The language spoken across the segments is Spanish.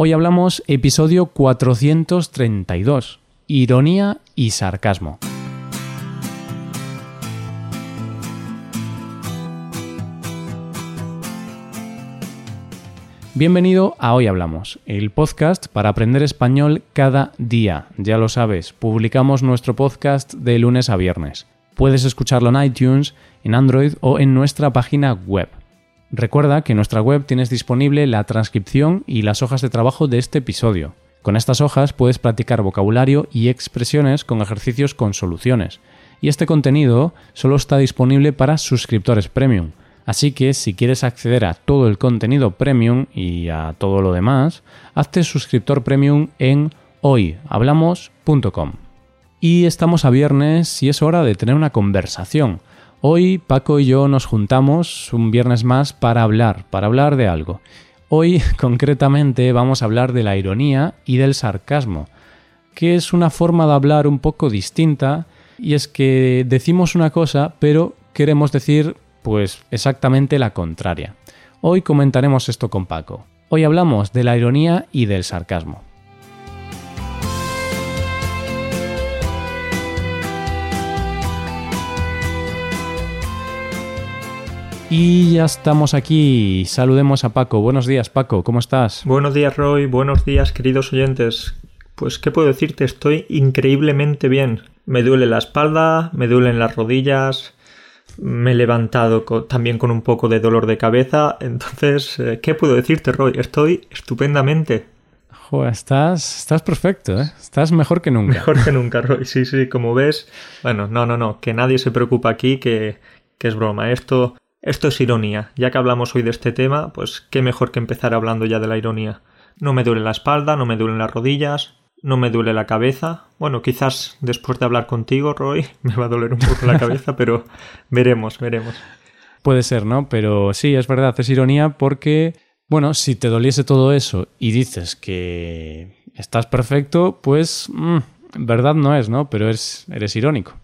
Hoy hablamos episodio 432, ironía y sarcasmo. Bienvenido a Hoy Hablamos, el podcast para aprender español cada día. Ya lo sabes, publicamos nuestro podcast de lunes a viernes. Puedes escucharlo en iTunes, en Android o en nuestra página web. Recuerda que en nuestra web tienes disponible la transcripción y las hojas de trabajo de este episodio. Con estas hojas puedes practicar vocabulario y expresiones con ejercicios con soluciones. Y este contenido solo está disponible para suscriptores premium. Así que si quieres acceder a todo el contenido premium y a todo lo demás, hazte suscriptor premium en hoyhablamos.com. Y estamos a viernes y es hora de tener una conversación. Hoy Paco y yo nos juntamos un viernes más para hablar, para hablar de algo. Hoy concretamente vamos a hablar de la ironía y del sarcasmo, que es una forma de hablar un poco distinta y es que decimos una cosa pero queremos decir pues exactamente la contraria. Hoy comentaremos esto con Paco. Hoy hablamos de la ironía y del sarcasmo. Y ya estamos aquí. Saludemos a Paco. Buenos días, Paco. ¿Cómo estás? Buenos días, Roy. Buenos días, queridos oyentes. Pues, ¿qué puedo decirte? Estoy increíblemente bien. Me duele la espalda, me duelen las rodillas, me he levantado también con un poco de dolor de cabeza. Entonces, eh, ¿qué puedo decirte, Roy? Estoy estupendamente. Joder, estás, estás perfecto, ¿eh? Estás mejor que nunca. Mejor que nunca, Roy. Sí, sí, como ves. Bueno, no, no, no. Que nadie se preocupa aquí, que, que es broma. Esto esto es ironía. Ya que hablamos hoy de este tema, pues qué mejor que empezar hablando ya de la ironía. No me duele la espalda, no me duelen las rodillas, no me duele la cabeza. Bueno, quizás después de hablar contigo, Roy, me va a doler un poco la cabeza, pero veremos, veremos. Puede ser, ¿no? Pero sí, es verdad, es ironía porque, bueno, si te doliese todo eso y dices que estás perfecto, pues mm, verdad no es, ¿no? Pero eres, eres irónico.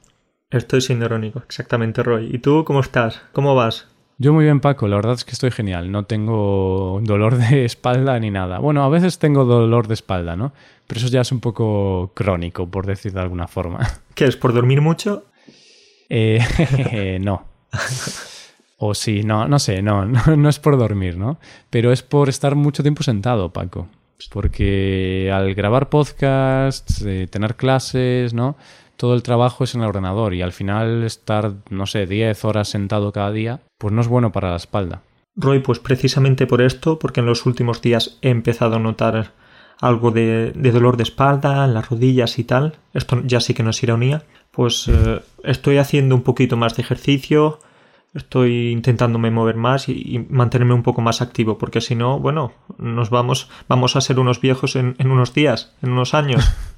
Estoy siendo irónico, exactamente, Roy. ¿Y tú cómo estás? ¿Cómo vas? Yo muy bien, Paco. La verdad es que estoy genial. No tengo dolor de espalda ni nada. Bueno, a veces tengo dolor de espalda, ¿no? Pero eso ya es un poco crónico, por decir de alguna forma. ¿Qué es? ¿Por dormir mucho? Eh, no. O sí, no, no sé, no, no, es por dormir, ¿no? Pero es por estar mucho tiempo sentado, Paco. Porque al grabar podcasts, eh, tener clases, ¿no? Todo el trabajo es en el ordenador y al final estar, no sé, 10 horas sentado cada día, pues no es bueno para la espalda. Roy, pues precisamente por esto, porque en los últimos días he empezado a notar algo de, dolor de espalda, en las rodillas y tal, esto ya sí que no es ironía, pues eh, estoy haciendo un poquito más de ejercicio, estoy intentándome mover más y, mantenerme un poco más activo, porque si no, bueno, nos vamos, vamos a ser unos viejos en, en unos días, en unos años.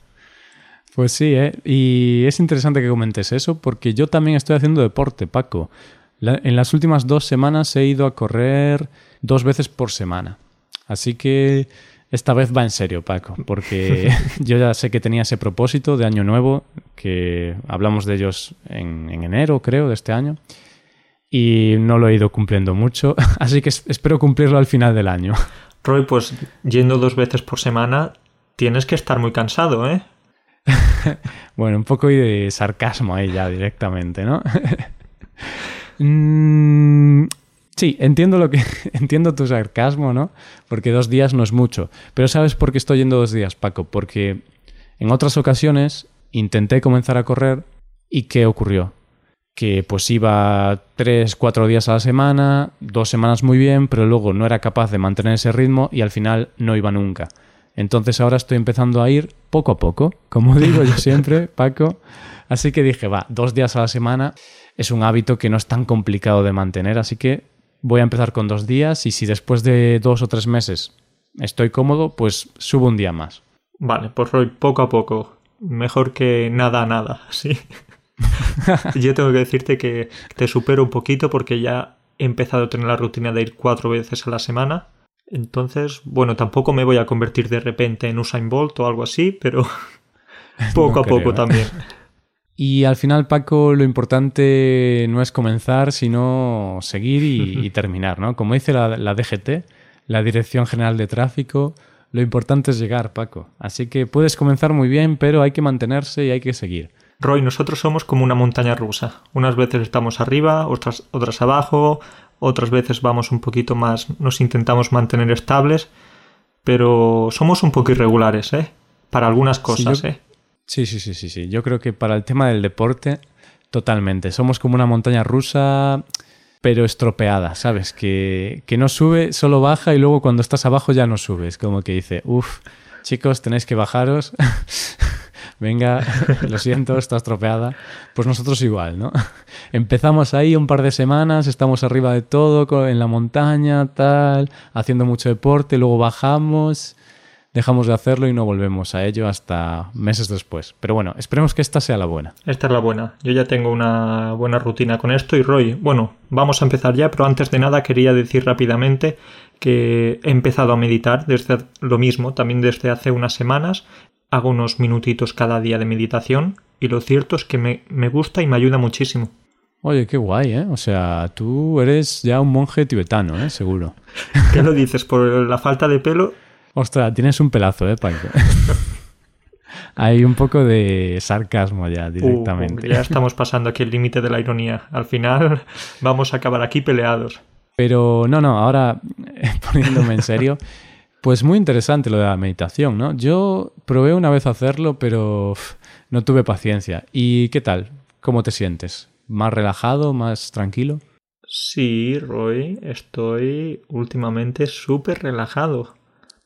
Pues sí, ¿eh? y es interesante que comentes eso porque yo también estoy haciendo deporte, Paco. en las últimas dos semanas he ido a correr dos veces por semana. Así que esta vez va en serio, Paco, porque yo ya sé que tenía ese propósito de año nuevo, que hablamos de ellos en, en enero, creo, de este año, y no lo he ido cumpliendo mucho, así que espero cumplirlo al final del año. Roy, pues yendo dos veces por semana, tienes que estar muy cansado, ¿eh? bueno, un poco de sarcasmo ahí ya directamente, ¿no? Mm, sí, entiendo lo que entiendo tu sarcasmo, ¿no? Porque dos días no es mucho. Pero ¿sabes por qué estoy yendo dos días, Paco? Porque en otras ocasiones intenté comenzar a correr y ¿qué ocurrió? Que pues iba tres, cuatro días a la semana, dos semanas muy bien, pero luego no era capaz de mantener ese ritmo y al final no iba nunca. Entonces ahora estoy empezando a ir poco a poco, como digo yo siempre, Paco. Así que dije, va, dos días a la semana es un hábito que no es tan complicado de mantener, así que voy a empezar con dos días y si después de dos o tres meses estoy cómodo, pues subo un día más. Vale, por hoy poco a poco. Mejor que nada a nada, ¿sí? yo tengo que decirte que te supero un poquito porque ya he empezado a tener la rutina de ir cuatro veces a la semana entonces, bueno, tampoco me voy a convertir de repente en Usain Bolt o algo así, pero poco a poco ¿eh? también. Y al final, Paco, lo importante no es comenzar, sino seguir y, terminar, ¿no? Como dice la, DGT, la Dirección General de Tráfico, Lo importante es llegar, Paco. Así que puedes comenzar muy bien, pero hay que mantenerse y hay que seguir. Roy, nosotros somos como una montaña rusa. Unas veces estamos arriba, otras, otras abajo, otras veces vamos un poquito más, nos intentamos mantener estables, pero somos un poco irregulares, ¿eh? Para algunas cosas, sí, ¿eh? Sí, sí, sí, sí, sí. Yo creo que para el tema del deporte, totalmente. Somos como una montaña rusa, pero estropeada, ¿sabes? Que, que no sube, solo baja y luego cuando estás abajo ya no subes. Como que dice, uff, chicos, tenéis que bajaros. venga, lo siento, está estropeada. Pues nosotros igual, ¿no? Empezamos ahí un par de semanas, estamos arriba de todo, en la montaña, tal, haciendo mucho deporte, luego bajamos, dejamos de hacerlo y no volvemos a ello hasta meses después. Pero bueno, esperemos que esta sea la buena. Esta es la buena. Yo ya tengo una buena rutina con esto y Roy, bueno, vamos a empezar ya, pero antes de nada quería decir rápidamente que he empezado a meditar desde lo mismo, también desde hace unas semanas hago unos minutitos cada día de meditación y lo cierto es que me, me gusta y me ayuda muchísimo. Oye, qué guay, ¿eh? O sea, tú eres ya un monje tibetano, ¿eh? Seguro. ¿Qué lo dices? ¿Por la falta de pelo? Ostras, tienes un pelazo, ¿eh, Paco? Hay un poco de sarcasmo ya directamente. Uh, ya estamos pasando aquí el límite de la ironía. Al final vamos a acabar aquí peleados. Pero no, no, ahora poniéndome en serio, pues muy interesante lo de la meditación, ¿no? Yo probé una vez hacerlo, pero no tuve paciencia. ¿Y qué tal? ¿Cómo te sientes? ¿Más relajado, más tranquilo? Sí, Roy, estoy últimamente súper relajado.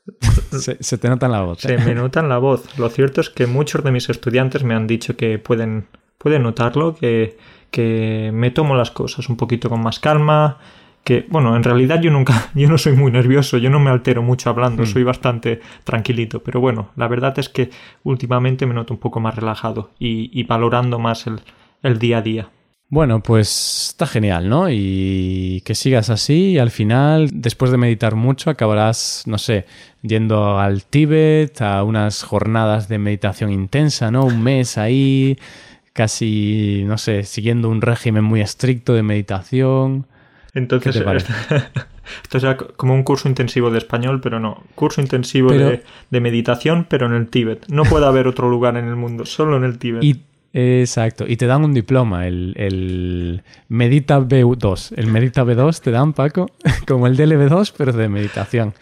se, te nota en la voz. Se ¿eh? me nota en la voz. Lo cierto es que muchos de mis estudiantes me han dicho que pueden, pueden notarlo, que, que me tomo las cosas un poquito con más calma, que, bueno, en realidad yo nunca, yo no soy muy nervioso, yo no me altero mucho hablando, mm. soy bastante tranquilito, pero bueno, la verdad es que últimamente me noto un poco más relajado y, valorando más el, el día a día. Bueno, pues está genial, ¿no? Y que sigas así y al final, después de meditar mucho, acabarás, no sé, yendo al Tíbet, a unas jornadas de meditación intensa, ¿no? Un mes ahí, casi, no sé, siguiendo un régimen muy estricto de meditación. Entonces, esto es como un curso intensivo de español, pero no. Curso intensivo de, meditación, pero en el Tíbet. No puede haber otro lugar en el mundo, solo en el Tíbet. Y, exacto. Y te dan un diploma, el, el Medita B2. El Medita B2 te dan, Paco, como el DLB2, pero de meditación.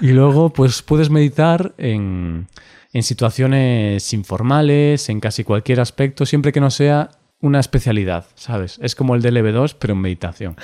Y luego, pues puedes meditar en, en situaciones informales, en casi cualquier aspecto, siempre que no sea una especialidad, ¿sabes? Es como el DLB2, pero en meditación.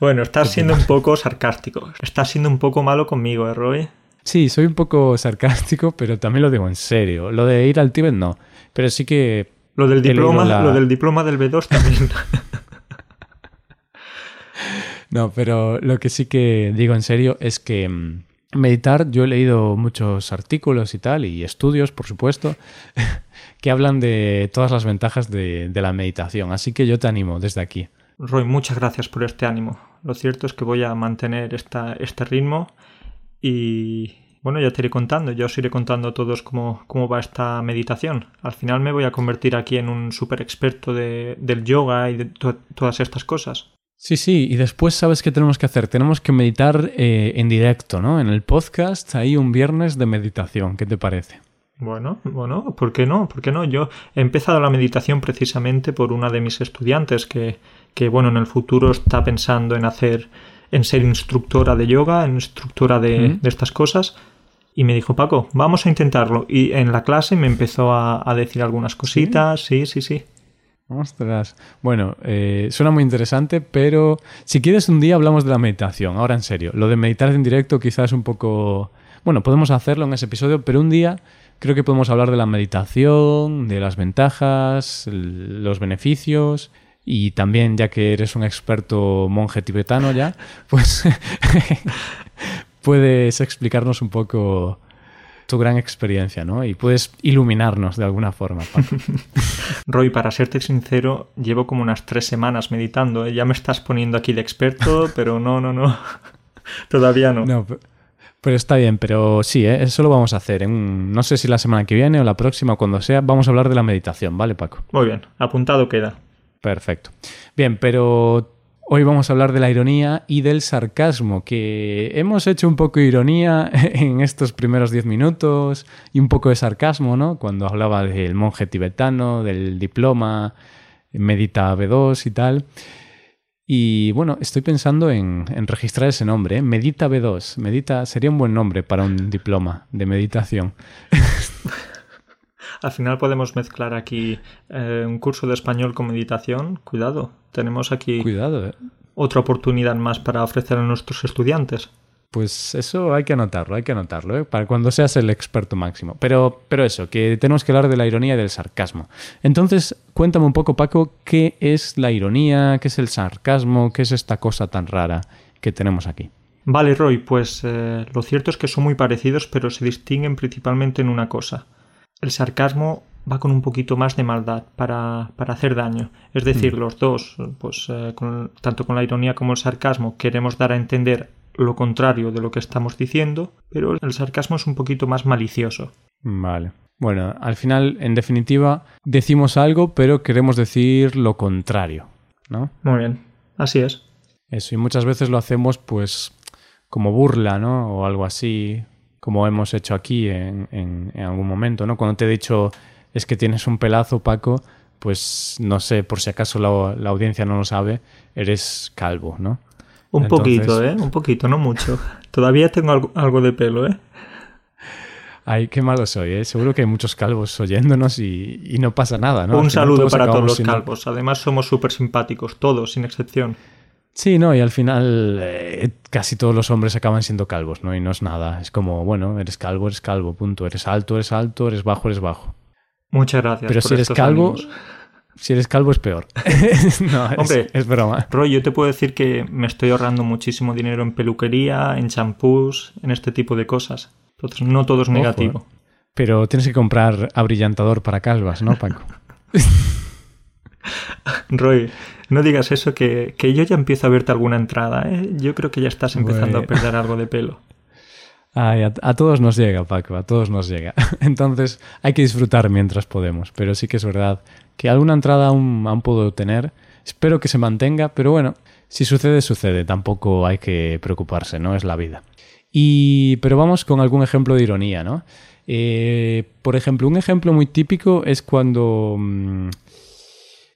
Bueno, estás siendo un poco sarcástico. Estás siendo un poco malo conmigo, ¿eh, Roy? Sí, soy un poco sarcástico, pero también lo digo en serio. Lo de ir al Tíbet no. Pero sí que. Lo del diploma, lo del diploma del B2 también. no, pero lo que sí que digo en serio es que mm, meditar, yo he leído muchos artículos y tal, y estudios, por supuesto, que hablan de todas las ventajas de la meditación. Así que yo te animo desde aquí. Roy, muchas gracias por este ánimo. Lo cierto es que voy a mantener esta, este ritmo y bueno, ya te iré contando, ya os iré contando a todos cómo, cómo va esta meditación. Al final me voy a convertir aquí en un super experto de, del yoga y de todas estas cosas. Sí, sí, y después sabes qué tenemos que hacer. Tenemos que meditar eh, en directo, ¿no? En el podcast hay un viernes de meditación. ¿Qué te parece? Bueno, bueno, ¿por qué no? ¿Por qué no? Yo he empezado la meditación precisamente por una de mis estudiantes que, que bueno, en el futuro está pensando en hacer, en ser instructora de yoga, en instructora de, estas cosas. Y me dijo, Paco, vamos a intentarlo. Y en la clase me empezó a, decir algunas cositas, sí, sí, sí. Ostras. Bueno, eh, suena muy interesante, pero si quieres un día hablamos de la meditación, ahora en serio. Lo de meditar en directo quizás es un poco... Bueno, podemos hacerlo en ese episodio, pero un día creo que podemos hablar de la meditación, de las ventajas, los beneficios y también, ya que eres un experto monje tibetano ya, pues puedes explicarnos un poco tu gran experiencia, ¿no? Y puedes iluminarnos de alguna forma. Roy, para serte sincero, llevo como unas tres semanas meditando. ¿eh? Ya me estás poniendo aquí de experto, pero no, no, no. Todavía no. No, pero está bien, pero sí, ¿eh? eso lo vamos a hacer. En, no sé si la semana que viene o la próxima, cuando sea, vamos a hablar de la meditación, ¿vale, Paco? Muy bien, apuntado queda. Perfecto. Bien, pero Hoy vamos a hablar de la ironía y del sarcasmo, que hemos hecho un poco de ironía en estos primeros diez minutos y un poco de sarcasmo, ¿no? Cuando hablaba del monje tibetano, del diploma, Medita B2 y tal. Y bueno, estoy pensando en, registrar ese nombre, ¿eh? Medita B2. Medita sería un buen nombre para un diploma de meditación. Al final podemos mezclar aquí eh, un curso de español con meditación. Cuidado, tenemos aquí Cuidado, eh. otra oportunidad más para ofrecer a nuestros estudiantes. Pues eso hay que anotarlo, hay que anotarlo, ¿eh? para cuando seas el experto máximo. Pero, pero eso, que tenemos que hablar de la ironía y del sarcasmo. Entonces, cuéntame un poco, Paco, ¿qué es la ironía? ¿Qué es el sarcasmo? ¿Qué es esta cosa tan rara que tenemos aquí? Vale, Roy, pues eh, lo cierto es que son muy parecidos, pero se distinguen principalmente en una cosa. El sarcasmo va con un poquito más de maldad para, hacer daño. Es decir, mm. los dos, pues eh, tanto con la ironía como el sarcasmo, queremos dar a entender lo contrario de lo que estamos diciendo, pero el sarcasmo es un poquito más malicioso. Vale. Bueno, al final, en definitiva, decimos algo, pero queremos decir lo contrario, ¿no? Muy bien, así es. Eso, y muchas veces lo hacemos, pues, como burla, ¿no? O algo así, como hemos hecho aquí en, en, algún momento, ¿no? Cuando te he dicho, es que tienes un pelazo, Paco, pues, no sé, por si acaso la, la audiencia no lo sabe, eres calvo, ¿no? Un poquito, ¿eh? Un poquito, no mucho. Todavía tengo algo, de pelo, ¿eh? Ay, qué malo soy, ¿eh? Seguro que hay muchos calvos oyéndonos y, no pasa nada, ¿no? Un saludo para todos los calvos. Además, somos súper simpáticos, todos, sin excepción. Sí, no, y al final eh, casi todos los hombres acaban siendo calvos, ¿no? Y no es nada. Es como, bueno, eres calvo, eres calvo, punto. Eres alto, eres alto, eres bajo, eres bajo. Muchas gracias. Pero si eres calvo, si eres calvo es peor. no, Hombre, es, broma. Roy, yo te puedo decir que me estoy ahorrando muchísimo dinero en peluquería, en champús, en este tipo de cosas. Entonces, no todo es negativo. Pero tienes que comprar abrillantador para calvas, ¿no, Paco? Roy, no digas eso, que, yo ya empiezo a verte alguna entrada. ¿eh? Yo creo que ya estás empezando a perder algo de pelo. Ay, a, a, todos nos llega, Paco, a todos nos llega. Entonces hay que disfrutar mientras podemos. Pero sí que es verdad que alguna entrada aún, puedo tener. Espero que se mantenga, pero bueno, si sucede, sucede. Tampoco hay que preocuparse, ¿no? Es la vida. Y, pero vamos con algún ejemplo de ironía, ¿no? Eh, por ejemplo, un ejemplo muy típico es cuando mm,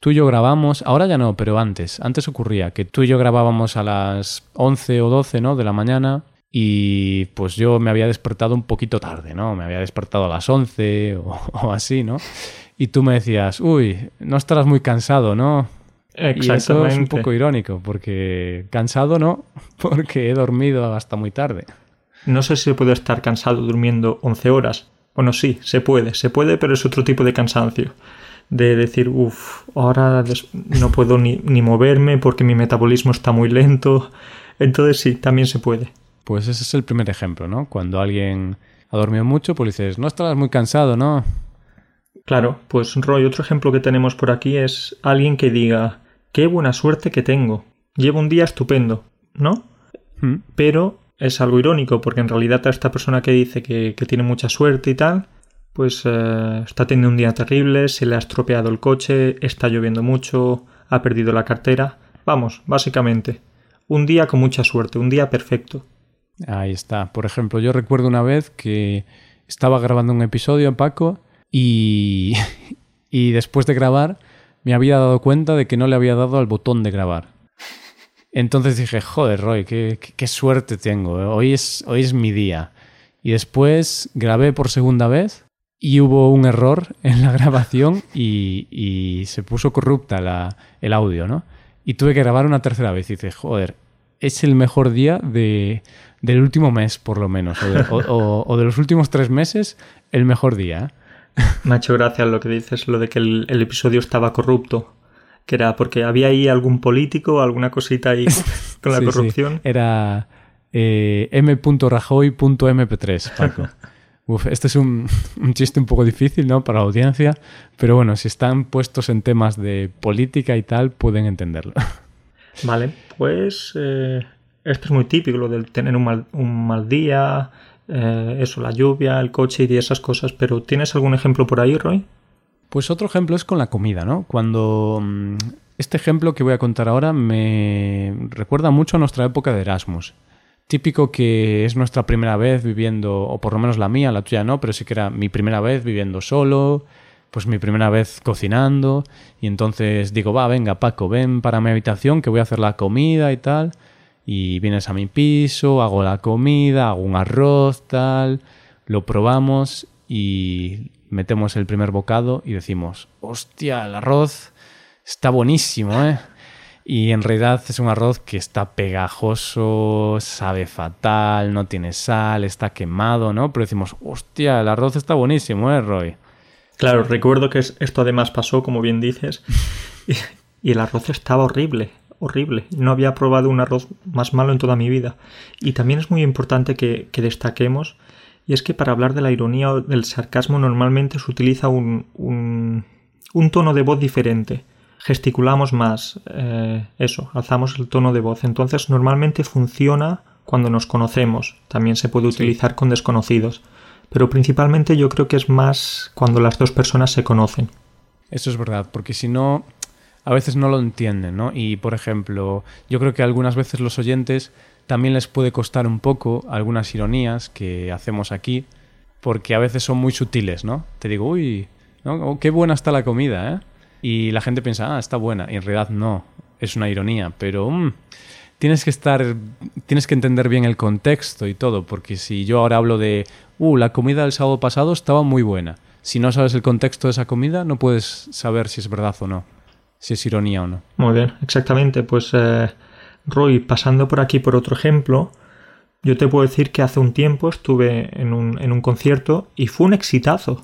tú y yo grabamos, ahora ya no, pero antes, antes ocurría que tú y yo grabábamos a las 11 o 12, ¿no? De la mañana y pues yo me había despertado un poquito tarde, ¿no? Me había despertado a las 11 o así, ¿no? y tú me decías, uy, no estarás muy cansado, ¿no? Exactamente. Y eso es un poco irónico, porque cansado no, porque he dormido hasta muy tarde. No sé si se puede estar cansado durmiendo 11 horas. Bueno, sí, se puede, se puede, pero es otro tipo de cansancio. De decir, uff, ahora no puedo ni, ni moverme porque mi metabolismo está muy lento. Entonces sí, también se puede. Pues ese es el primer ejemplo, ¿no? Cuando alguien ha dormido mucho, pues dices, no estarás muy cansado, ¿no? Claro, pues Roy, otro ejemplo que tenemos por aquí es alguien que diga, qué buena suerte que tengo, llevo un día estupendo, ¿no? Hmm. Pero es algo irónico porque en realidad a esta persona que dice que, tiene mucha suerte y tal, pues eh, está teniendo un día terrible, se le ha estropeado el coche, está lloviendo mucho, ha perdido la cartera. Vamos, básicamente, un día con mucha suerte, un día perfecto. Ahí está. Por ejemplo, yo recuerdo una vez que estaba grabando un episodio, en Paco, y, y después de grabar me había dado cuenta de que no le había dado al botón de grabar. Entonces dije, joder, Roy, qué, qué, suerte tengo. Hoy es, hoy es mi día. Y después grabé por segunda vez y hubo un error en la grabación y, y se puso corrupta la, el audio, ¿no? Y tuve que grabar una tercera vez y dije, joder, es el mejor día de, del último mes, por lo menos, o de, o, o de los últimos tres meses, el mejor día. Me ha hecho gracia lo que dices, lo de que el, episodio estaba corrupto. Que era porque había ahí algún político, alguna cosita ahí con la corrupción. Era eh, m.rajoy.mp3, Paco. Uf, este es un, chiste un poco difícil, ¿no? Para la audiencia, pero bueno, si están puestos en temas de política y tal, pueden entenderlo. Vale, pues eh, esto es muy típico, lo de tener un mal, un mal día, eh, eso, la lluvia, el coche y esas cosas, pero ¿tienes algún ejemplo por ahí, Roy? Pues otro ejemplo es con la comida, ¿no? Cuando mm, Este ejemplo que voy a contar ahora me recuerda mucho a nuestra época de Erasmus. Típico que es nuestra primera vez viviendo, o por lo menos la mía, la tuya no, pero sí que era mi primera vez viviendo solo, pues mi primera vez cocinando, y entonces digo, va, venga Paco, ven para mi habitación que voy a hacer la comida y tal, y vienes a mi piso, hago la comida, hago un arroz, tal, lo probamos y metemos el primer bocado y decimos, hostia, el arroz está buenísimo, ¿eh? Y en realidad es un arroz que está pegajoso, sabe fatal, no tiene sal, está quemado, ¿no? Pero decimos, hostia, el arroz está buenísimo, ¿eh, Roy? Claro, recuerdo que esto además pasó, como bien dices, y, el arroz estaba horrible, horrible. No había probado un arroz más malo en toda mi vida. Y también es muy importante que, destaquemos, y es que para hablar de la ironía o del sarcasmo normalmente se utiliza un, un tono de voz diferente gesticulamos más, eh, eso, alzamos el tono de voz. Entonces normalmente funciona cuando nos conocemos, también se puede utilizar con desconocidos, pero principalmente yo creo que es más cuando las dos personas se conocen. Eso es verdad, porque si no, a veces no lo entienden, ¿no? Y por ejemplo, yo creo que algunas veces los oyentes también les puede costar un poco algunas ironías que hacemos aquí, porque a veces son muy sutiles, ¿no? Te digo, uy, ¿no? qué buena está la comida, ¿eh? Y la gente piensa, ah, está buena. Y en realidad no, es una ironía, pero mm, tienes que estar, tienes que entender bien el contexto y todo, porque si yo ahora hablo de, uh, la comida del sábado pasado estaba muy buena. Si no sabes el contexto de esa comida, no puedes saber si es verdad o no, si es ironía o no. Muy bien, exactamente. Pues, eh, Roy, pasando por aquí por otro ejemplo, yo te puedo decir que hace un tiempo estuve en un, en un concierto y fue un exitazo.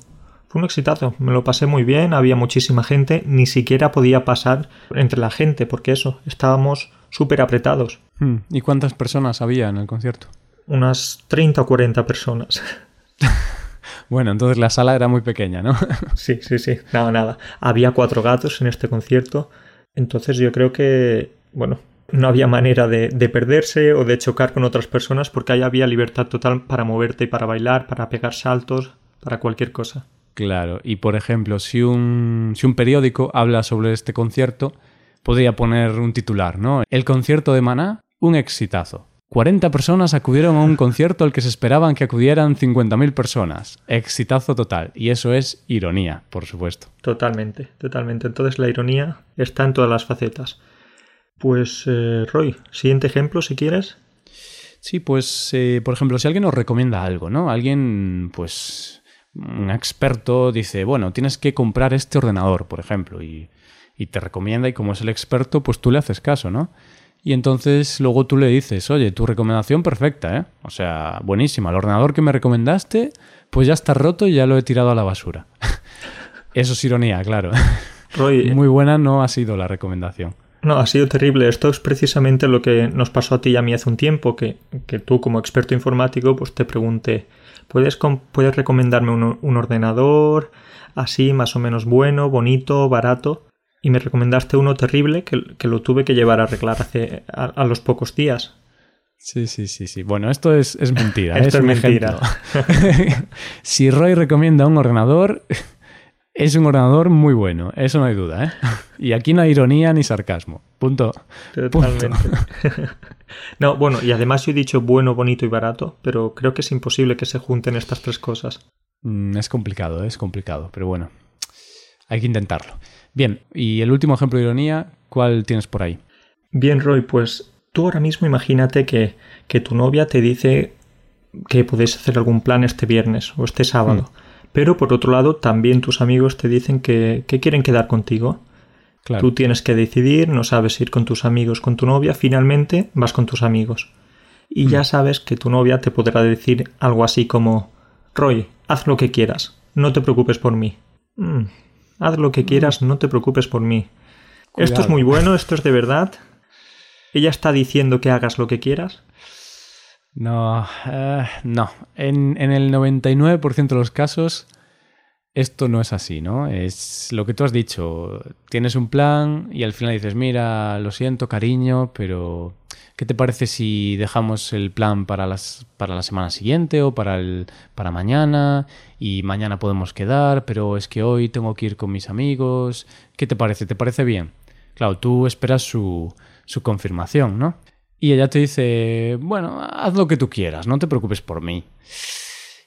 Fue un exitazo, me lo pasé muy bien, había muchísima gente, ni siquiera podía pasar entre la gente, porque eso, estábamos súper apretados. Hmm, ¿Y cuántas personas había en el concierto? Unas 30 o 40 personas. bueno, entonces la sala era muy pequeña, ¿no? sí, sí, sí, nada, nada. Había cuatro gatos en este concierto, entonces yo creo que, bueno, no había manera de, de, perderse o de chocar con otras personas porque ahí había libertad total para moverte y para bailar, para pegar saltos, para cualquier cosa. Claro, y por ejemplo, si un, si un periódico habla sobre este concierto, podría poner un titular, ¿no? El concierto de Maná, un exitazo. 40 personas acudieron a un concierto al que se esperaban que acudieran 50.000 personas. Exitazo total. Y eso es ironía, por supuesto. Totalmente, totalmente. Entonces la ironía está en todas las facetas. Pues, eh, Roy, siguiente ejemplo, si quieres. Sí, pues, eh, por ejemplo, si alguien nos recomienda algo, ¿no? Alguien, pues, un experto dice, bueno, tienes que comprar este ordenador, por ejemplo, y, te recomienda y como es el experto, pues tú le haces caso, ¿no? Y entonces luego tú le dices, oye, tu recomendación perfecta, ¿eh? O sea, buenísima. El ordenador que me recomendaste, pues ya está roto y ya lo he tirado a la basura. Eso es ironía, claro. Muy buena no ha sido la recomendación. No, ha sido terrible. Esto es precisamente lo que nos pasó a ti y a mí hace un tiempo, que, que tú como experto informático, pues te pregunté, ¿Puedes, puedes recomendarme un, ordenador así, más o menos bueno, bonito, barato? Y me recomendaste uno terrible que, lo tuve que llevar a arreglar hace, a, los pocos días. Sí, sí, sí, sí. Bueno, esto es, mentira. esto es, mentira. si Roy recomienda un ordenador, es un ordenador muy bueno, eso no hay duda, ¿eh? Y aquí no hay ironía ni sarcasmo. Punto. Totalmente. no, bueno, y además yo he dicho bueno, bonito y barato, pero creo que es imposible que se junten estas tres cosas. Mm, es complicado, es complicado, pero bueno, hay que intentarlo. Bien, y el último ejemplo de ironía, ¿cuál tienes por ahí? Bien, Roy, pues tú ahora mismo imagínate que, que tu novia te dice que podéis hacer algún plan este viernes o este sábado. Mm. Pero por otro lado, también tus amigos te dicen que, quieren quedar contigo. Tú tienes que decidir, no sabes ir con tus amigos, con tu novia, finalmente vas con tus amigos. Y ya mm. sabes que tu novia te podrá decir algo así como, Roy, haz lo que quieras, no te preocupes por mí. Mm, haz lo que quieras, no te preocupes por mí. Esto es muy bueno, esto es de verdad. Ella está diciendo que hagas lo que quieras. No, eh, no. En, en el 99% de los casos esto no es así, ¿no? Es lo que tú has dicho. Tienes un plan y al final dices, mira, lo siento, cariño, pero ¿qué te parece si dejamos el plan para, las, para la semana siguiente o para, el, para mañana? Y mañana podemos quedar, pero es que hoy tengo que ir con mis amigos. ¿Qué te parece? ¿Te parece bien? claro, tú esperas su, su confirmación, ¿no? Y ella te dice, bueno, haz lo que tú quieras, no te preocupes por mí.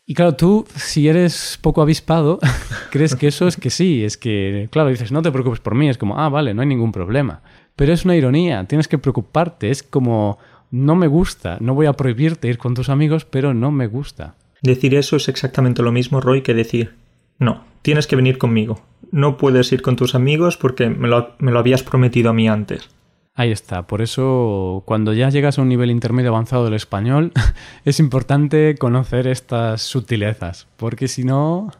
Y claro, tú, si eres poco avispado, crees que eso es que sí, es que, claro, dices, no te preocupes por mí, es como, ah, vale, no hay ningún problema. Pero es una ironía, tienes que preocuparte, es como, no me gusta, no voy a prohibirte ir con tus amigos, pero no me gusta. Decir eso es exactamente lo mismo, Roy, que decir, no, tienes que venir conmigo. No puedes ir con tus amigos porque me lo, me lo habías prometido a mí antes. Ahí está, por eso cuando ya llegas a un nivel intermedio avanzado del español es importante conocer estas sutilezas, porque si no...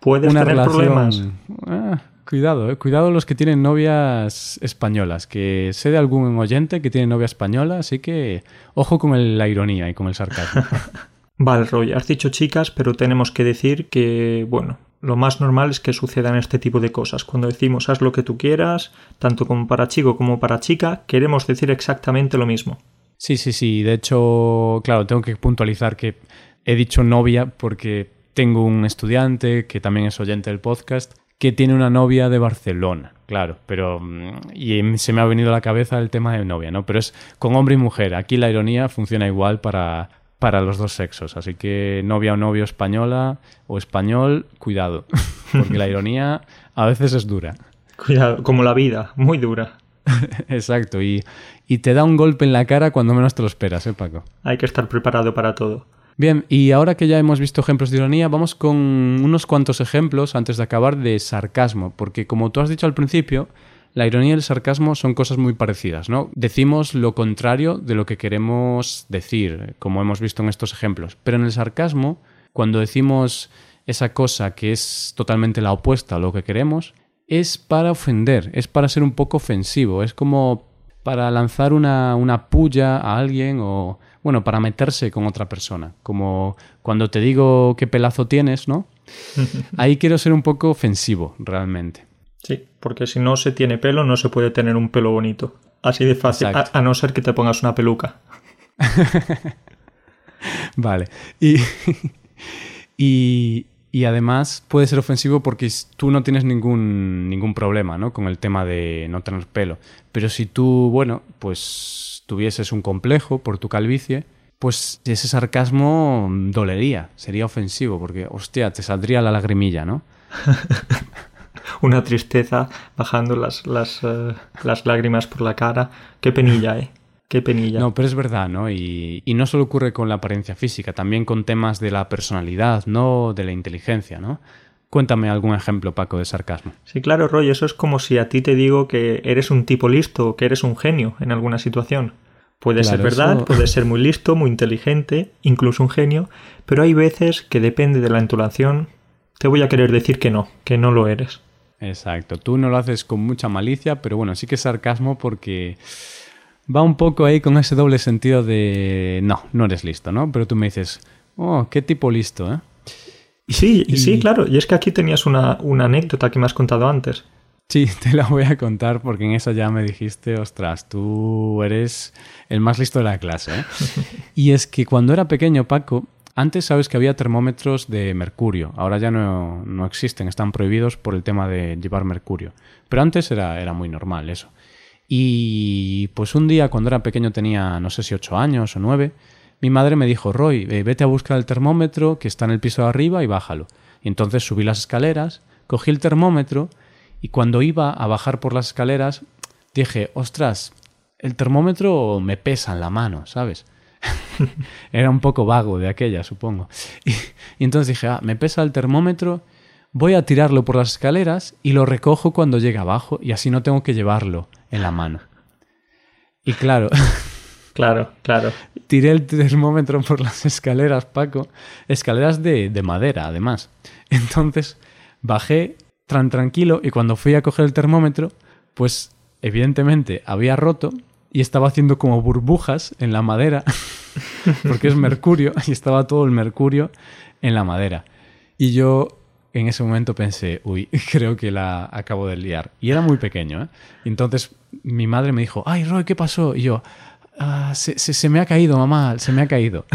Puedes una tener relación... problemas. Ah, cuidado, eh, cuidado los que tienen novias españolas, que sé de algún oyente que tiene novia española, así que ojo con el- la ironía y con el sarcasmo. Vale, Roy, has dicho chicas, pero tenemos que decir que, bueno, lo más normal es que sucedan este tipo de cosas. Cuando decimos haz lo que tú quieras, tanto como para chico como para chica, queremos decir exactamente lo mismo. Sí, sí, sí. De hecho, claro, tengo que puntualizar que he dicho novia porque tengo un estudiante que también es oyente del podcast que tiene una novia de Barcelona, claro, pero mm, y se me ha venido a la cabeza el tema de novia, ¿no? Pero es con hombre y mujer. Aquí la ironía funciona igual para, para los dos sexos, así que novia o novio española o español, cuidado, porque la ironía a veces es dura. Cuidado, como la vida, muy dura. Exacto, y, y te da un golpe en la cara cuando menos te lo esperas, ¿eh, Paco? Hay que estar preparado para todo. Bien, y ahora que ya hemos visto ejemplos de ironía, vamos con unos cuantos ejemplos antes de acabar de sarcasmo, porque como tú has dicho al principio, la ironía y el sarcasmo son cosas muy parecidas, ¿no? Decimos lo contrario de lo que queremos decir, como hemos visto en estos ejemplos, pero en el sarcasmo, cuando decimos esa cosa que es totalmente la opuesta a lo que queremos, es para ofender, es para ser un poco ofensivo, es como para lanzar una, una puya a alguien o, bueno, para meterse con otra persona. Como cuando te digo qué pelazo tienes, ¿no? Ahí quiero ser un poco ofensivo, realmente. Porque si no se tiene pelo, no se puede tener un pelo bonito. Así de fácil, a, no ser que te pongas una peluca. Vale. Y, y, y además puede ser ofensivo porque tú no tienes ningún, ningún problema ¿no? con el tema de no tener pelo. Pero si tú, bueno, pues tuvieses un complejo por tu calvicie, pues ese sarcasmo dolería, sería ofensivo, porque, hostia, te saldría la lagrimilla, ¿no? Una tristeza bajando las, las, eh, las lágrimas por la cara. Qué penilla, ¿eh? Qué penilla. No, pero es verdad, ¿no? Y, y no solo ocurre con la apariencia física, también con temas de la personalidad, ¿no? De la inteligencia, ¿no? Cuéntame algún ejemplo, Paco, de sarcasmo. Sí, claro, Roy, eso es como si a ti te digo que eres un tipo listo o que eres un genio en alguna situación. Puede ser verdad, eso- puede ser muy listo, muy inteligente, incluso un genio, pero hay veces que depende de la entonación, te voy a querer decir que no, que no lo eres. Exacto, tú no lo haces con mucha malicia, pero bueno, sí que es sarcasmo porque va un poco ahí con ese doble sentido de no, no eres listo, ¿no? Pero tú me dices, oh, qué tipo listo, ¿eh? Sí, Y- sí, claro, y es que aquí tenías una, una anécdota que me has contado antes. Sí, te la voy a contar porque en esa ya me dijiste, ostras, tú eres el más listo de la clase. ¿eh? y es que cuando era pequeño, Paco, antes sabes que había termómetros de mercurio, ahora ya no, no existen, están prohibidos por el tema de llevar mercurio. Pero antes era, era muy normal eso. Y pues un día cuando era pequeño tenía, no sé si ocho años o nueve, mi madre me dijo, Roy, eh, vete a buscar el termómetro que está en el piso de arriba y bájalo. Y entonces subí las escaleras, cogí el termómetro y cuando iba a bajar por las escaleras dije, ostras, el termómetro me pesa en la mano, ¿sabes? Era un poco vago de aquella, supongo. Y, y entonces dije, ah, me pesa el termómetro, voy a tirarlo por las escaleras y lo recojo cuando llegue abajo y así no tengo que llevarlo en la mano. Y claro, Claro, claro. tiré el termómetro por las escaleras, Paco. Escaleras de, de madera, además. Entonces bajé tan tranquilo y cuando fui a coger el termómetro, pues evidentemente había roto y estaba haciendo como burbujas en la madera, porque es mercurio y estaba todo el mercurio en la madera. Y yo en ese momento pensé, uy, creo que la acabo de liar. Y era muy pequeño, ¿eh? Y entonces mi madre me dijo, ay, Roy, ¿qué pasó? Y yo, "Ah, se, se- se me ha caído, mamá, se me ha caído.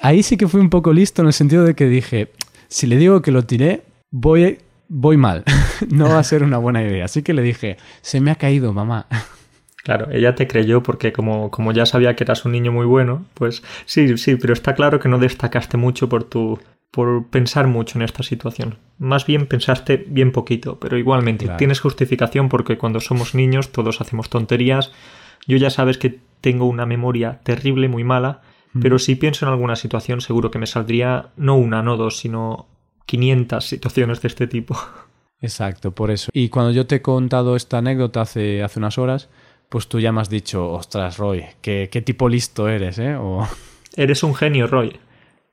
Ahí sí que fui un poco listo en el sentido de que dije, si le digo que lo tiré, voy, voy mal, no va a ser una buena idea. Así que le dije, se me ha caído, mamá. Claro, ella te creyó porque como, como ya sabía que eras un niño muy bueno, pues sí, sí, pero está claro que no destacaste mucho por tu por pensar mucho en esta situación. Más bien pensaste bien poquito, pero igualmente tienes justificación porque cuando somos niños todos hacemos tonterías. Yo ya sabes que tengo una memoria terrible, muy mala, pero si pienso en alguna situación seguro que me saldría no una, no dos, sino 500 situaciones de este tipo. Exacto, por eso. Y cuando yo te he contado esta anécdota hace, hace unas horas, pues tú ya me has dicho, ostras, Roy, qué, qué tipo listo eres, ¿eh? O... Eres un genio, Roy.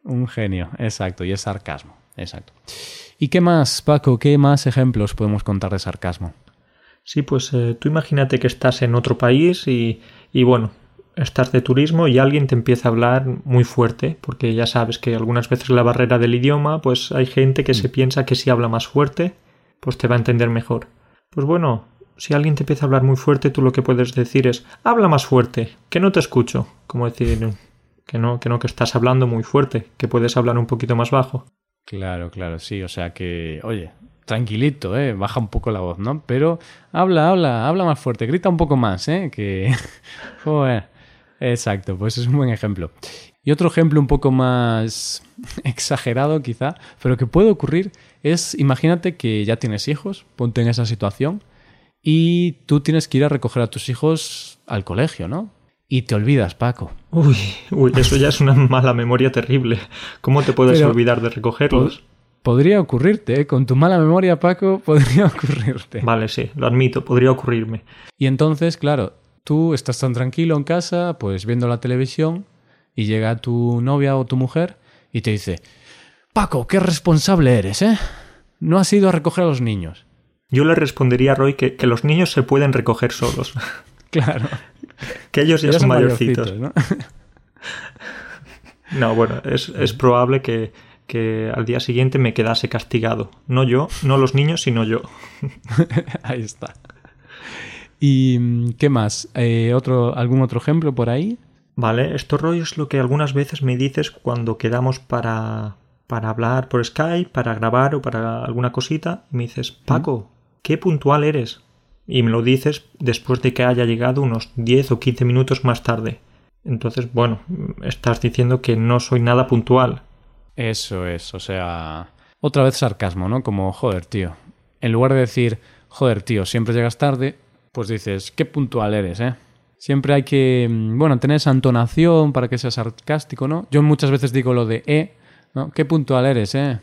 Un genio, exacto, y es sarcasmo, exacto. ¿Y qué más, Paco? ¿Qué más ejemplos podemos contar de sarcasmo? Sí, pues eh, tú imagínate que estás en otro país y, y bueno, estás de turismo y alguien te empieza a hablar muy fuerte, porque ya sabes que algunas veces la barrera del idioma, pues hay gente que se mm. piensa que si habla más fuerte, pues te va a entender mejor. Pues bueno, si alguien te empieza a hablar muy fuerte, tú lo que puedes decir es habla más fuerte, que no te escucho, como decir que no, que no, que estás hablando muy fuerte, que puedes hablar un poquito más bajo. Claro, claro, sí, o sea que, oye, tranquilito, ¿eh? baja un poco la voz, ¿no? Pero habla, habla, habla más fuerte, grita un poco más, ¿eh? Que, joder, exacto, pues es un buen ejemplo. Y otro ejemplo un poco más exagerado quizá, pero que puede ocurrir es, imagínate que ya tienes hijos, ponte en esa situación, y tú tienes que ir a recoger a tus hijos al colegio, ¿no? y te olvidas, Paco. Uy, uy, eso ya es una mala memoria terrible. ¿Cómo te puedes olvidar de recogerlos? podría ocurrirte, ¿eh? con tu mala memoria, Paco, podría ocurrirte. Vale, sí, lo admito, podría ocurrirme. Y entonces, claro, tú estás tan tranquilo en casa, pues viendo la televisión, y llega tu novia o tu mujer y te dice, Paco, qué responsable eres, ¿eh? No has ido a recoger a los niños. Yo le respondería a Roy que, que los niños se pueden recoger solos. claro. que ellos ya, son mayorcitos. ¿no? no, bueno, es, es probable que, que, al día siguiente me quedase castigado. No yo, no los niños, sino yo. ahí está. ¿Y qué más? Eh, otro, ¿Algún otro ejemplo por ahí? Vale, esto rollo es lo que algunas veces me dices cuando quedamos para, para hablar por Skype, para grabar o para alguna cosita. Y me dices, Paco, qué puntual eres y me lo dices después de que haya llegado unos 10 o 15 minutos más tarde. Entonces, bueno, estás diciendo que no soy nada puntual. Eso es, o sea, otra vez sarcasmo, ¿no? Como, joder, tío. En lugar de decir, joder, tío, siempre llegas tarde, pues dices, qué puntual eres, ¿eh? Siempre hay que, mm, bueno, tener esa entonación para que sea sarcástico, ¿no? Yo muchas veces digo lo de, eh, ¿no? Qué puntual eres, ¿eh?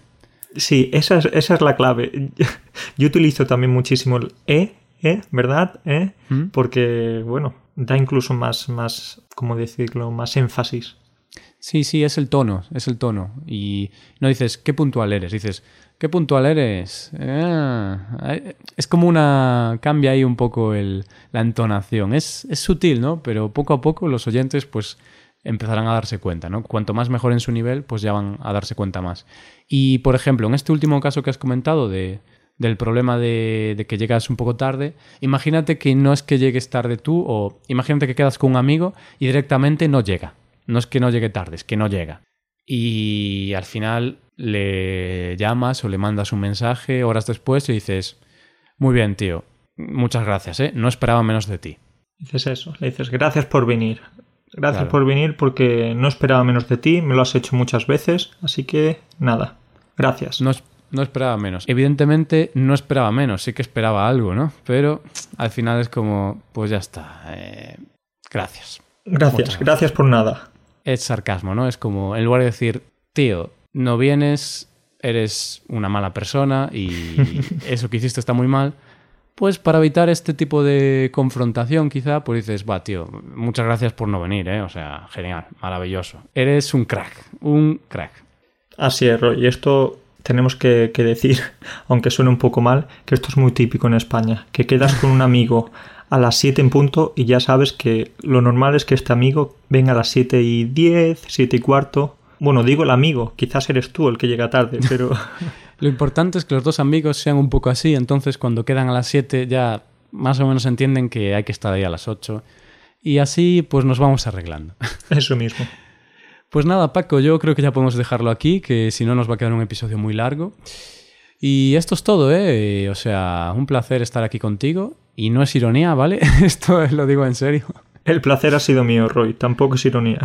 Sí, esa es, esa es la clave. Yo utilizo también muchísimo el e ¿eh? ¿verdad? ¿Eh? ¿Mm? Porque, bueno, da incluso más, más, ¿cómo decirlo?, más énfasis. Sí, sí, es el tono, es el tono. Y no dices, qué puntual eres, dices, qué puntual eres. Ah, es como una... cambia ahí un poco el, la entonación. Es, es sutil, ¿no? Pero poco a poco los oyentes, pues empezarán a darse cuenta, ¿no? Cuanto más mejoren su nivel, pues ya van a darse cuenta más. Y, por ejemplo, en este último caso que has comentado de, del problema de, que llegas un poco tarde. Imagínate que no es que llegues tarde tú o imagínate que quedas con un amigo y directamente no llega. No es que no llegue tarde, es que no llega. Y al final le llamas o le mandas un mensaje horas después y dices, muy bien, tío, muchas gracias, ¿eh? No esperaba menos de ti. Dices eso, le dices, gracias por venir. Gracias por venir porque no esperaba menos de ti, me lo has hecho muchas veces, así que nada, gracias. No, no esperaba menos. Evidentemente no esperaba menos, sí que esperaba algo, ¿no? Pero al final es como, pues ya está. Eh, gracias. Gracias, gracias por nada. Es sarcasmo, ¿no? Es como, en lugar de decir, tío, no vienes, eres una mala persona y eso que hiciste está muy mal, pues para evitar este tipo de confrontación quizá, pues dices, va, tío, muchas gracias por no venir, ¿eh? O sea, genial, maravilloso. Eres un crack, un crack. Así es, Roy. Y esto tenemos que, decir, aunque suene un poco mal, que esto es muy típico en España, que quedas con un amigo a las 7 en punto y ya sabes que lo normal es que este amigo venga a las 7 y 10, 7 y cuarto. Bueno, digo el amigo, quizás eres tú el que llega tarde, pero... lo importante es que los dos amigos sean un poco así, entonces cuando quedan a las 7 ya más o menos entienden que hay que estar ahí a las 8 y así pues nos vamos arreglando. Eso mismo. Pues nada, Paco, yo creo que ya podemos dejarlo aquí, que si no nos va a quedar un episodio muy largo. Y esto es todo, ¿eh? O sea, un placer estar aquí contigo. Y no es ironía, ¿vale? Esto lo digo en serio. El placer ha sido mío, Roy. Tampoco es ironía.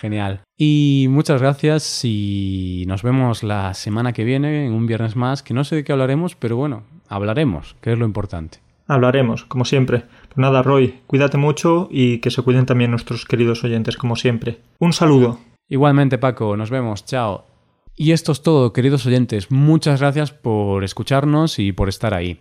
Genial. Y muchas gracias y nos vemos la semana que viene, en un viernes más, que no sé de qué hablaremos, pero bueno, hablaremos, que es lo importante. Hablaremos, como siempre. Pues nada, Roy, cuídate mucho y que se cuiden también nuestros queridos oyentes, como siempre. Un saludo. Igualmente, Paco, nos vemos, chao. Y esto es todo, queridos oyentes. Muchas gracias por escucharnos y por estar ahí.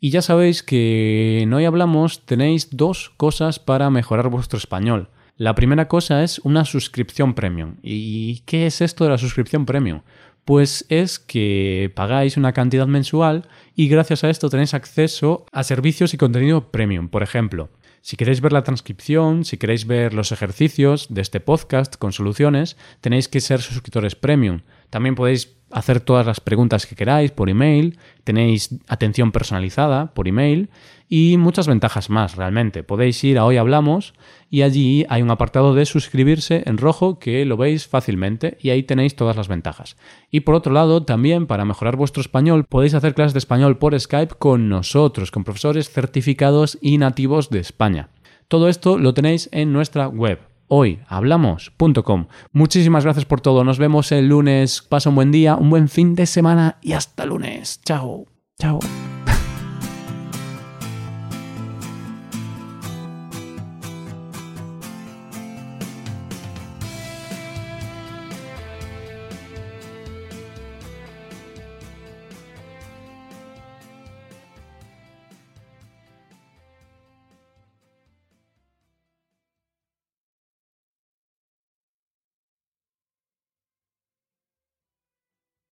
Y ya sabéis que en Hoy Hablamos tenéis dos cosas para mejorar vuestro español. La primera cosa es una suscripción premium. ¿Y qué es esto de la suscripción premium? Pues es que pagáis una cantidad mensual y gracias a esto tenéis acceso a servicios y contenido premium. Por ejemplo, si queréis ver la transcripción, si queréis ver los ejercicios de este podcast con soluciones, tenéis que ser suscriptores premium. También podéis hacer todas las preguntas que queráis por email, tenéis atención personalizada por email y muchas ventajas más realmente. Podéis ir a Hoy Hablamos y allí hay un apartado de suscribirse en rojo que lo veis fácilmente y ahí tenéis todas las ventajas. Y por otro lado, también para mejorar vuestro español podéis hacer clases de español por Skype con nosotros, con profesores certificados y nativos de España. Todo esto lo tenéis en nuestra web hoyhablamos.com. Muchísimas gracias por todo. Nos vemos el lunes. Pasa un buen día, un buen fin de semana y hasta lunes. Chao. Chao.